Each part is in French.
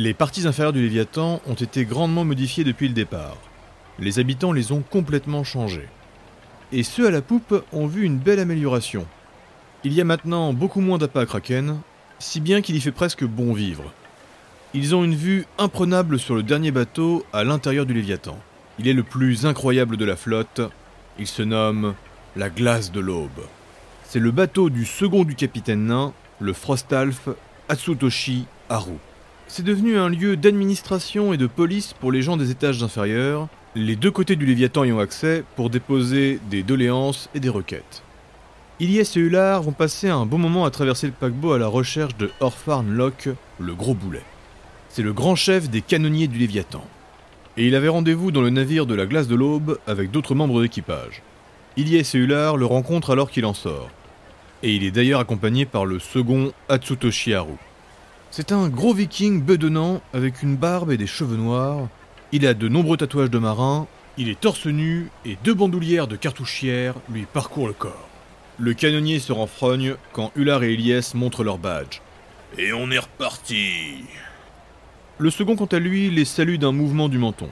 Les parties inférieures du Léviathan ont été grandement modifiées depuis le départ. Les habitants les ont complètement changées. Et ceux à la poupe ont vu une belle amélioration. Il y a maintenant beaucoup moins d'appâts à Kraken, si bien qu'il y fait presque bon vivre. Ils ont une vue imprenable sur le dernier bateau à l'intérieur du Léviathan. Il est le plus incroyable de la flotte. Il se nomme la glace de l'aube. C'est le bateau du second du capitaine nain, le Frostalf Atsutoshi Haru. C'est devenu un lieu d'administration et de police pour les gens des étages inférieurs, les deux côtés du Léviathan y ont accès pour déposer des doléances et des requêtes. Ilyes et Ular vont passer un bon moment à traverser le paquebot à la recherche de Orfarn Locke, le gros boulet. C'est le grand chef des canonniers du Léviathan. Et il avait rendez-vous dans le navire de la glace de l'aube avec d'autres membres d'équipage. Ilyes et Ular le rencontrent alors qu'il en sort. Et il est d'ailleurs accompagné par le second Atsutoshi Haru. C'est un gros viking bedonnant avec une barbe et des cheveux noirs. Il a de nombreux tatouages de marin, il est torse nu et deux bandoulières de cartouchière lui parcourent le corps. Le canonnier se renfrogne quand Ular et Elias montrent leur badge. Et on est reparti. Le second, quant à lui, les salue d'un mouvement du menton.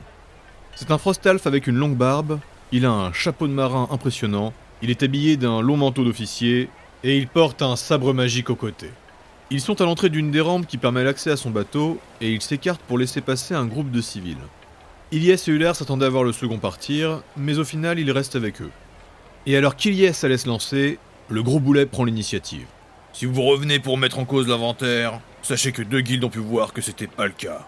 C'est un Frostalf avec une longue barbe, il a un chapeau de marin impressionnant, il est habillé d'un long manteau d'officier, et il porte un sabre magique au côté. Ils sont à l'entrée d'une des rampes qui permet l'accès à son bateau, et ils s'écartent pour laisser passer un groupe de civils. Ilyes et Uller s'attendaient à voir le second partir, mais au final il reste avec eux. Et alors qu'Ilyes allait se lancer, le gros boulet prend l'initiative. Si vous revenez pour mettre en cause l'inventaire, sachez que deux guildes ont pu voir que c'était pas le cas.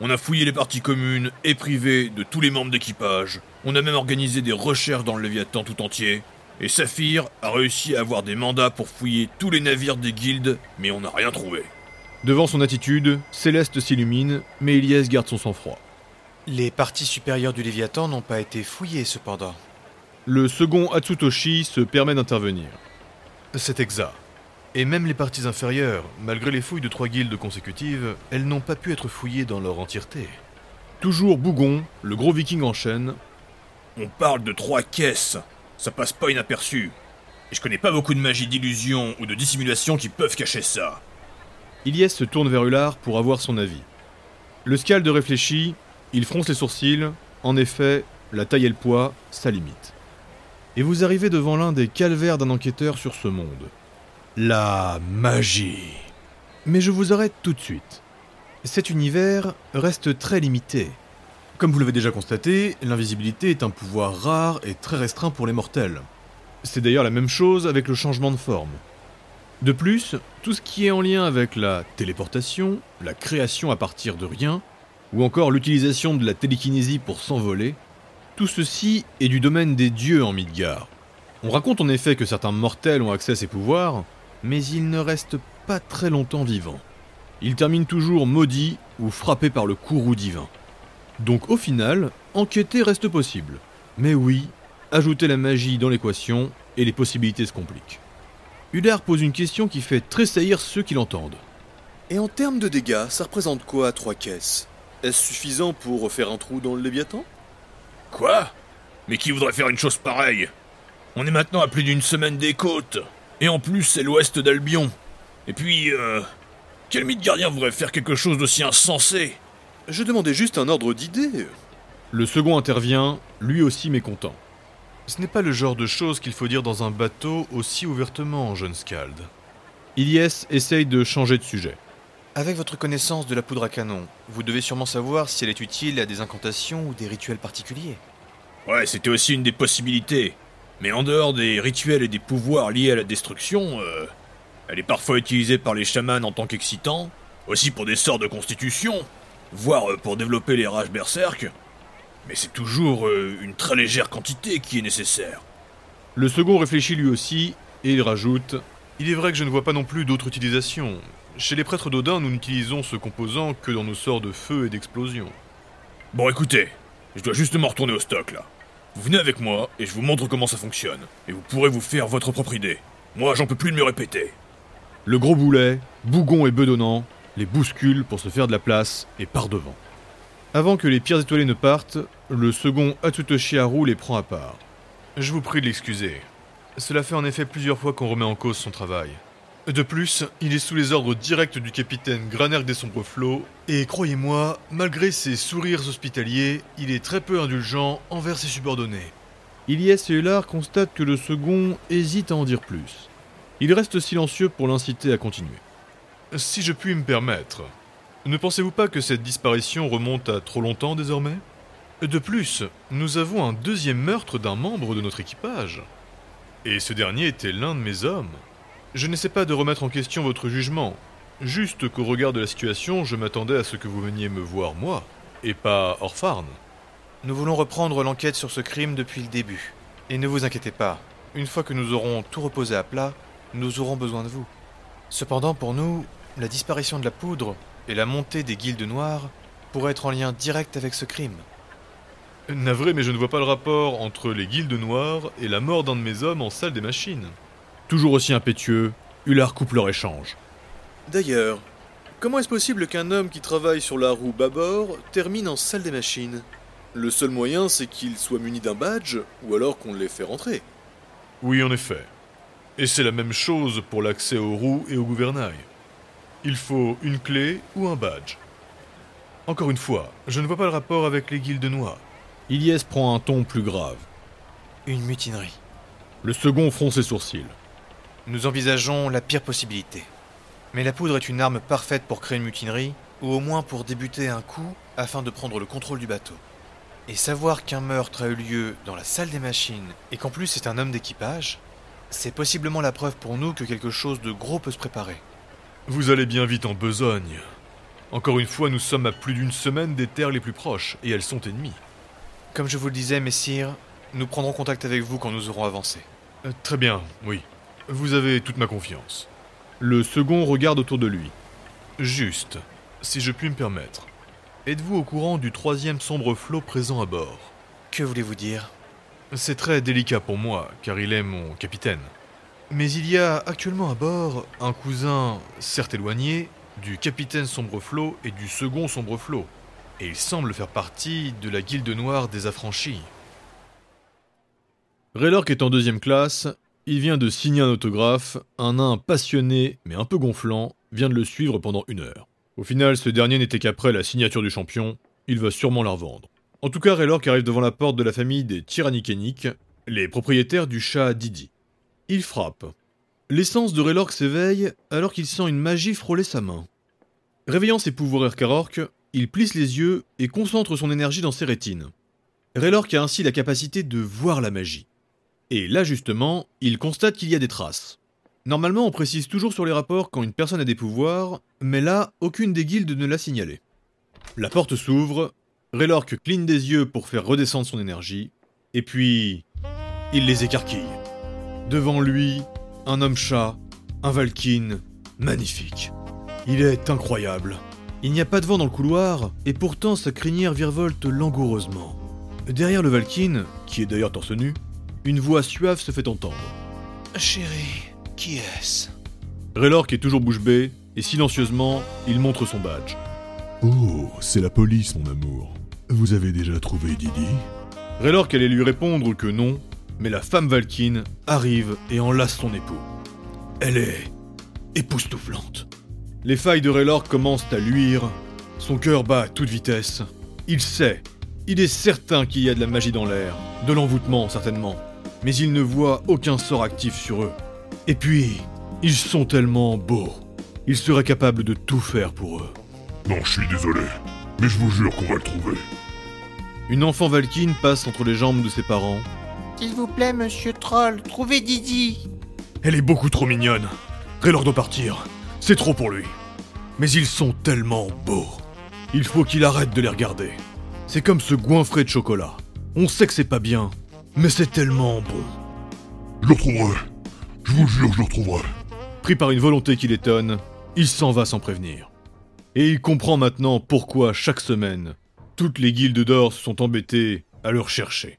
On a fouillé les parties communes et privées de tous les membres d'équipage. On a même organisé des recherches dans le Léviathan tout entier. Et Saphir a réussi à avoir des mandats pour fouiller tous les navires des guildes, mais on n'a rien trouvé. Devant son attitude, Céleste s'illumine, mais Ilyes garde son sang-froid. Les parties supérieures du Léviathan n'ont pas été fouillées cependant. Le second Atsutoshi se permet d'intervenir. C'est exact. Et même les parties inférieures, malgré les fouilles de trois guildes consécutives, elles n'ont pas pu être fouillées dans leur entièreté. Toujours Bougon, le gros viking enchaîne. On parle de trois caisses. Ça passe pas inaperçu. Et je connais pas beaucoup de magie d'illusion ou de dissimulation qui peuvent cacher ça. Ilyes se tourne vers Ular pour avoir son avis. Le Scald réfléchit, il fronce les sourcils. En effet, la taille et le poids, ça limite. Et vous arrivez devant l'un des calvaires d'un enquêteur sur ce monde. La magie. Mais je vous arrête tout de suite. Cet univers reste très limité. Comme vous l'avez déjà constaté, l'invisibilité est un pouvoir rare et très restreint pour les mortels. C'est d'ailleurs la même chose avec le changement de forme. De plus, tout ce qui est en lien avec la téléportation, la création à partir de rien, ou encore l'utilisation de la télékinésie pour s'envoler, tout ceci est du domaine des dieux en Midgard. On raconte en effet que certains mortels ont accès à ces pouvoirs, mais ils ne restent pas très longtemps vivants. Ils terminent toujours maudits ou frappés par le courroux divin. Donc au final, enquêter reste possible. Mais oui, ajouter la magie dans l'équation et les possibilités se compliquent. Ular pose une question qui fait tressaillir ceux qui l'entendent. Et en termes de dégâts, ça représente quoi trois caisses? Est-ce suffisant pour refaire un trou dans le Léviathan? Quoi? Mais qui voudrait faire une chose pareille? On est maintenant à plus d'une semaine des côtes. Et en plus, c'est l'ouest d'Albion. Et puis, euh, quel mythe gardien voudrait faire quelque chose d'aussi insensé? Je demandais juste un ordre d'idée. Le second intervient, lui aussi mécontent. Ce n'est pas le genre de choses qu'il faut dire dans un bateau aussi ouvertement, jeune Scald. Ilyes essaye de changer de sujet. Avec votre connaissance de la poudre à canon, vous devez sûrement savoir si elle est utile à des incantations ou des rituels particuliers. Ouais, c'était aussi une des possibilités. Mais en dehors des rituels et des pouvoirs liés à la destruction, euh, elle est parfois utilisée par les chamans en tant qu'excitant, aussi pour des sorts de constitution, voire euh, pour développer les rages berserk. Mais c'est toujours euh, une très légère quantité qui est nécessaire. Le second réfléchit lui aussi, et il rajoute Il est vrai que je ne vois pas non plus d'autre utilisation. Chez les prêtres d'Odin, nous n'utilisons ce composant que dans nos sorts de feu et d'explosion. Bon écoutez, je dois justement retourner au stock là. Vous venez avec moi et je vous montre comment ça fonctionne. Et vous pourrez vous faire votre propre idée. Moi, j'en peux plus de me répéter. Le gros boulet, bougon et bedonnant, les bouscule pour se faire de la place et part devant. Avant que les pierres étoilées ne partent, le second Atsutoshi Haru les prend à part. Je vous prie de l'excuser. Cela fait en effet plusieurs fois qu'on remet en cause son travail. De plus, il est sous les ordres directs du capitaine Granerg des Sombres Flots, et croyez-moi, malgré ses sourires hospitaliers, il est très peu indulgent envers ses subordonnés. Ilyes et Hullard constatent que le second hésite à en dire plus. Il reste silencieux pour l'inciter à continuer. Si je puis me permettre, ne pensez-vous pas que cette disparition remonte à trop longtemps désormais? De plus, nous avons un deuxième meurtre d'un membre de notre équipage. Et ce dernier était l'un de mes hommes. Je n'essaie pas de remettre en question votre jugement, juste qu'au regard de la situation, je m'attendais à ce que vous veniez me voir moi, et pas Orfarn. Nous voulons reprendre l'enquête sur ce crime depuis le début. Et ne vous inquiétez pas, une fois que nous aurons tout reposé à plat, nous aurons besoin de vous. Cependant, pour nous, la disparition de la poudre et la montée des guildes noires pourraient être en lien direct avec ce crime. Navré, mais je ne vois pas le rapport entre les guildes noires et la mort d'un de mes hommes en salle des machines. Toujours aussi impétueux, Hullard coupe leur échange. D'ailleurs, comment est-ce possible qu'un homme qui travaille sur la roue bâbord termine en salle des machines? Le seul moyen, c'est qu'il soit muni d'un badge, ou alors qu'on l'ait fait rentrer. Oui, en effet. Et c'est la même chose pour l'accès aux roues et au gouvernail. Il faut une clé ou un badge. Encore une fois, je ne vois pas le rapport avec les guildes noires. Ilyes prend un ton plus grave. Une mutinerie. Le second fronce ses sourcils. Nous envisageons la pire possibilité. Mais la poudre est une arme parfaite pour créer une mutinerie, ou au moins pour débuter un coup afin de prendre le contrôle du bateau. Et savoir qu'un meurtre a eu lieu dans la salle des machines, et qu'en plus c'est un homme d'équipage, c'est possiblement la preuve pour nous que quelque chose de gros peut se préparer. Vous allez bien vite en besogne. Encore une fois, nous sommes à plus d'une semaine des terres les plus proches, et elles sont ennemies. Comme je vous le disais, messire, nous prendrons contact avec vous quand nous aurons avancé. Euh, très bien, oui. Vous avez toute ma confiance. Le second regarde autour de lui. Juste, si je puis me permettre. Êtes-vous au courant du troisième sombre flot présent à bord? Que voulez-vous dire? C'est très délicat pour moi, car il est mon capitaine. Mais il y a actuellement à bord un cousin, certes éloigné, du capitaine Sombreflot et du second Sombreflot et il semble faire partie de la guilde noire des affranchis. Raylork est en deuxième classe, il vient de signer un autographe, un nain passionné mais un peu gonflant vient de le suivre pendant une heure. Au final, ce dernier n'était qu'après la signature du champion, il va sûrement la revendre. En tout cas, Raylork arrive devant la porte de la famille des Tyrannikéniques, les propriétaires du chat Didi. Il frappe. L'essence de Raylork s'éveille alors qu'il sent une magie frôler sa main. Réveillant ses pouvoirs Erkarork, il plisse les yeux et concentre son énergie dans ses rétines. Raylork a ainsi la capacité de voir la magie. Et là justement, il constate qu'il y a des traces. Normalement, on précise toujours sur les rapports quand une personne a des pouvoirs, mais là, aucune des guildes ne l'a signalé. La porte s'ouvre, Raylork cligne des yeux pour faire redescendre son énergie, et puis... il les écarquille. Devant lui, un homme-chat, un Valkyne, magnifique. Il est incroyable. Il n'y a pas de vent dans le couloir, et pourtant sa crinière virevolte langoureusement. Derrière le Valkyne, qui est d'ailleurs torse nu, une voix suave se fait entendre. Chérie, qui est-ce? Raylork est toujours bouche bée, et silencieusement, il montre son badge. Oh, c'est la police, mon amour. Vous avez déjà trouvé Didi? Raylork allait lui répondre que non, mais la femme Valkyne arrive et enlace son époux. Elle est époustouflante. Les failles de Raylork commencent à luire, son cœur bat à toute vitesse. Il sait, il est certain qu'il y a de la magie dans l'air, de l'envoûtement certainement, mais il ne voit aucun sort actif sur eux. Et puis, ils sont tellement beaux. Il serait capable de tout faire pour eux. Non, je suis désolé, mais je vous jure qu'on va le trouver. Une enfant Valkyne passe entre les jambes de ses parents. S'il vous plaît, monsieur Troll, trouvez Didi. Elle est beaucoup trop mignonne. Raylord doit partir. C'est trop pour lui. Mais ils sont tellement beaux. Il faut qu'il arrête de les regarder. C'est comme ce goinfré de chocolat. On sait que c'est pas bien, mais c'est tellement bon. Je le retrouverai. Je vous jure, je le retrouverai. Pris par une volonté qui l'étonne, il s'en va sans prévenir. Et il comprend maintenant pourquoi chaque semaine, toutes les guildes d'or se sont embêtées à le rechercher.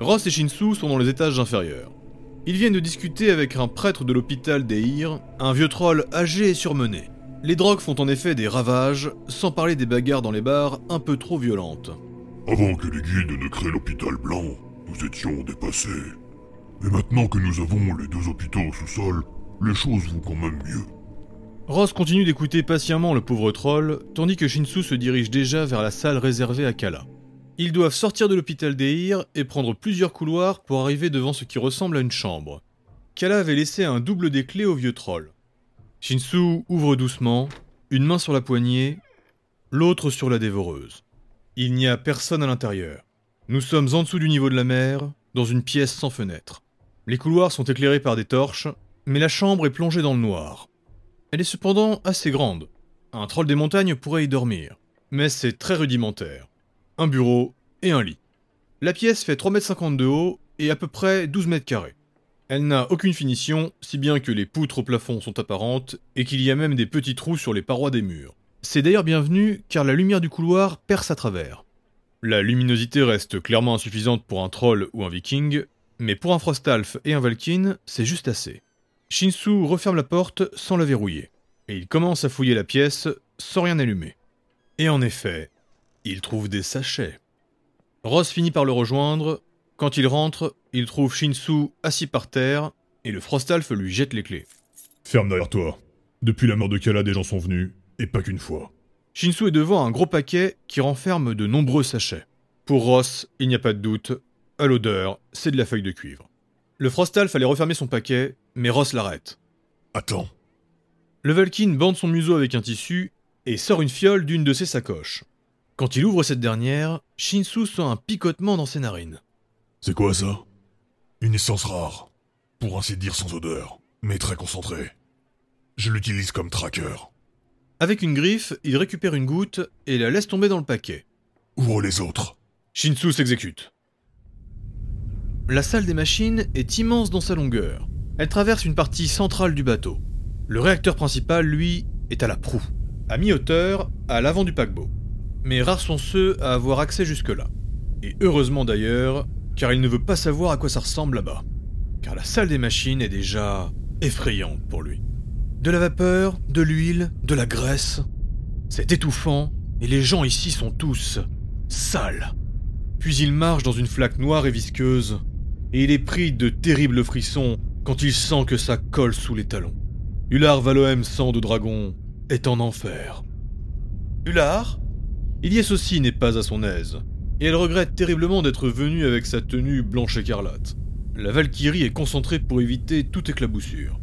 Ross et Shinsu sont dans les étages inférieurs. Ils viennent de discuter avec un prêtre de l'hôpital d'Eir, un vieux troll âgé et surmené. Les drogues font en effet des ravages, sans parler des bagarres dans les bars un peu trop violentes. Avant que les guildes ne créent l'hôpital blanc, nous étions dépassés. Et maintenant que nous avons les deux hôpitaux au sous-sol, les choses vont quand même mieux. Ross continue d'écouter patiemment le pauvre troll, tandis que Shinsu se dirige déjà vers la salle réservée à Kala. Ils doivent sortir de l'hôpital d'Eir et prendre plusieurs couloirs pour arriver devant ce qui ressemble à une chambre. Kala avait laissé un double des clés au vieux troll. Shinsu ouvre doucement, une main sur la poignée, l'autre sur la dévoreuse. Il n'y a personne à l'intérieur. Nous sommes en dessous du niveau de la mer, dans une pièce sans fenêtre. Les couloirs sont éclairés par des torches, mais la chambre est plongée dans le noir. Elle est cependant assez grande. Un troll des montagnes pourrait y dormir, mais c'est très rudimentaire. Un bureau et un lit. La pièce fait 3,50 m de haut et à peu près 12 mètres carrés. Elle n'a aucune finition, si bien que les poutres au plafond sont apparentes et qu'il y a même des petits trous sur les parois des murs. C'est d'ailleurs bienvenu car la lumière du couloir perce à travers. La luminosité reste clairement insuffisante pour un troll ou un viking, mais pour un Frostalf et un Valkyne, c'est juste assez. Shinsu referme la porte sans la verrouiller, et il commence à fouiller la pièce sans rien allumer. Et en effet, il trouve des sachets. Ross finit par le rejoindre. Quand il rentre, il trouve Shinsu assis par terre, et le Frostalf lui jette les clés. Ferme derrière toi. Depuis la mort de Kala, des gens sont venus, et pas qu'une fois. Shinsu est devant un gros paquet qui renferme de nombreux sachets. Pour Ross, il n'y a pas de doute, à l'odeur, c'est de la feuille de cuivre. Le Frostalf allait refermer son paquet, mais Ross l'arrête. Attends. Le Valkyne bande son museau avec un tissu et sort une fiole d'une de ses sacoches. Quand il ouvre cette dernière, Shinsu sent un picotement dans ses narines. C'est quoi ça? Une essence rare. Pour ainsi dire sans odeur, mais très concentrée. Je l'utilise comme tracker. Avec une griffe, il récupère une goutte et la laisse tomber dans le paquet. Ouvre les autres? Shinsu s'exécute. La salle des machines est immense dans sa longueur. Elle traverse une partie centrale du bateau. Le réacteur principal, lui, est à la proue, à mi-hauteur, à l'avant du paquebot. Mais rares sont ceux à avoir accès jusque-là. Et heureusement d'ailleurs, car il ne veut pas savoir à quoi ça ressemble là-bas. Car la salle des machines est déjà effrayante pour lui. De la vapeur, de l'huile, de la graisse. C'est étouffant, et les gens ici sont tous sales. Puis il marche dans une flaque noire et visqueuse, et il est pris de terribles frissons quand il sent que ça colle sous les talons. Ular Valoem sang de dragon est en enfer. Ular? Ilyes aussi n'est pas à son aise, et elle regrette terriblement d'être venue avec sa tenue blanche écarlate. La Valkyrie est concentrée pour éviter toute éclaboussure,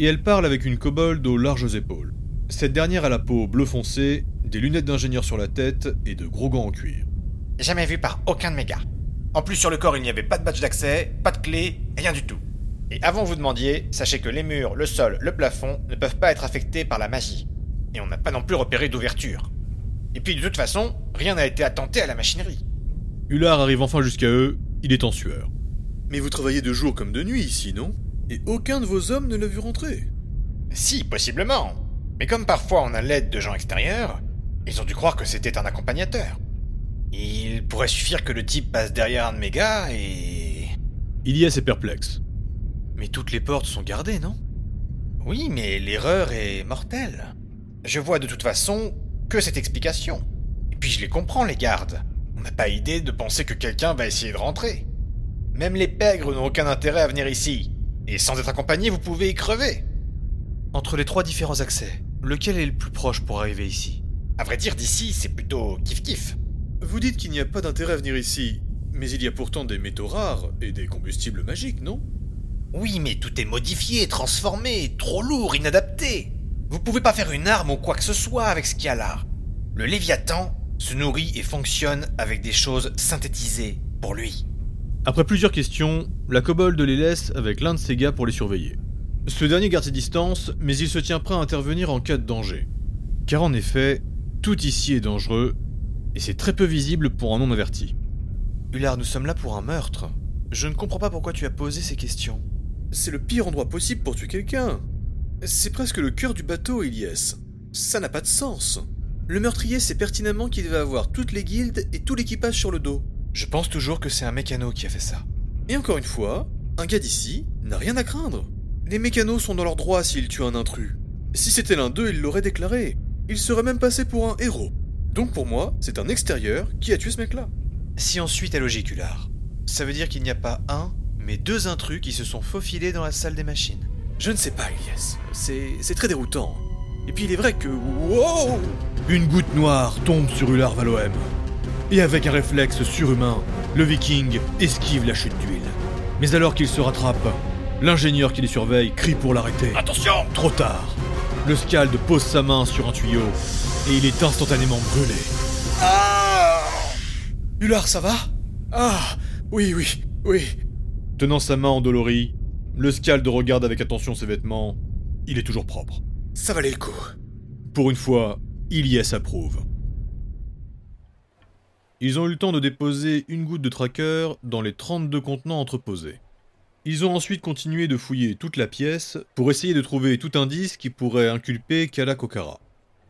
et elle parle avec une kobold aux larges épaules. Cette dernière a la peau bleu foncé, des lunettes d'ingénieur sur la tête et de gros gants en cuir. Jamais vu par aucun de mes gars. En plus, sur le corps, il n'y avait pas de badge d'accès, pas de clé, rien du tout. Et avant que vous demandiez, sachez que les murs, le sol, le plafond ne peuvent pas être affectés par la magie. Et on n'a pas non plus repéré d'ouverture. Et puis de toute façon, rien n'a été attenté à la machinerie. Ular arrive enfin jusqu'à eux, il est en sueur. Mais vous travaillez de jour comme de nuit ici, non? Et aucun de vos hommes ne l'a vu rentrer? Si, possiblement. Mais comme parfois on a l'aide de gens extérieurs, ils ont dû croire que c'était un accompagnateur. Il pourrait suffire que le type passe derrière un de mes gars et... Ilias est perplexe. Mais toutes les portes sont gardées, non? Oui, mais l'erreur est mortelle. Je vois de toute façon que cette explication. Et puis je les comprends, les gardes. On n'a pas idée de penser que quelqu'un va essayer de rentrer. Même les pègres n'ont aucun intérêt à venir ici. Et sans être accompagnés, vous pouvez y crever. Entre les trois différents accès, lequel est le plus proche pour arriver ici? À vrai dire, d'ici, c'est plutôt kiff-kiff. Vous dites qu'il n'y a pas d'intérêt à venir ici, mais il y a pourtant des métaux rares et des combustibles magiques, non? Oui, mais tout est modifié, transformé, trop lourd, inadapté. Vous pouvez pas faire une arme ou quoi que ce soit avec ce qu'il y a là. Le Léviathan se nourrit et fonctionne avec des choses synthétisées pour lui. Après plusieurs questions, la kobold les laisse avec l'un de ses gars pour les surveiller. Ce dernier garde ses distances, mais il se tient prêt à intervenir en cas de danger. Car en effet, tout ici est dangereux, et c'est très peu visible pour un homme averti. Ular, nous sommes là pour un meurtre. Je ne comprends pas pourquoi tu as posé ces questions. C'est le pire endroit possible pour tuer quelqu'un. C'est presque le cœur du bateau, Ilyes. Ça n'a pas de sens. Le meurtrier sait pertinemment qu'il va avoir toutes les guildes et tout l'équipage sur le dos. Je pense toujours que c'est un mécano qui a fait ça. Et encore une fois, un gars d'ici n'a rien à craindre. Les mécanos sont dans leur droit s'ils tuent un intrus. Si c'était l'un d'eux, il l'aurait déclaré. Il serait même passé pour un héros. Donc pour moi, c'est un extérieur qui a tué ce mec-là. Si on suit ta logique, Ular, ça veut dire qu'il n'y a pas un, mais deux intrus qui se sont faufilés dans la salle des machines. Je ne sais pas, Elias. C'est c'est très déroutant. Et puis il est vrai que... Wow Une goutte noire tombe sur Ular Valoem. Et avec un réflexe surhumain, le viking esquive la chute d'huile. Mais alors qu'il se rattrape, l'ingénieur qui les surveille crie pour l'arrêter. Attention Trop tard. Le Scald pose sa main sur un tuyau et il est instantanément brûlé. Ular, ça va? Ah Oui, oui, oui. Tenant sa main endolorie, le Scald regarde avec attention ses vêtements. Il est toujours propre. Ça valait le coup. Pour une fois, Ilyes approuve. Ils ont eu le temps de déposer une goutte de tracker dans les 32 contenants entreposés. Ils ont ensuite continué de fouiller toute la pièce pour essayer de trouver tout indice qui pourrait inculper Kala Kokara.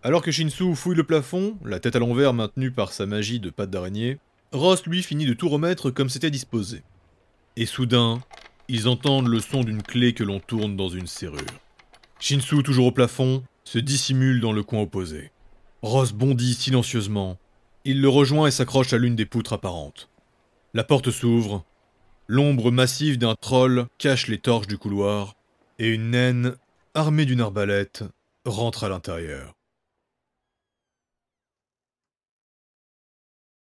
Alors que Shinsu fouille le plafond, la tête à l'envers maintenue par sa magie de patte d'araignée, Ross lui finit de tout remettre comme c'était disposé. Et soudain, ils entendent le son d'une clé que l'on tourne dans une serrure. Shinsu, toujours au plafond, se dissimule dans le coin opposé. Ross bondit silencieusement. Il le rejoint et s'accroche à l'une des poutres apparentes. La porte s'ouvre. L'ombre massive d'un troll cache les torches du couloir, et une naine, armée d'une arbalète, rentre à l'intérieur.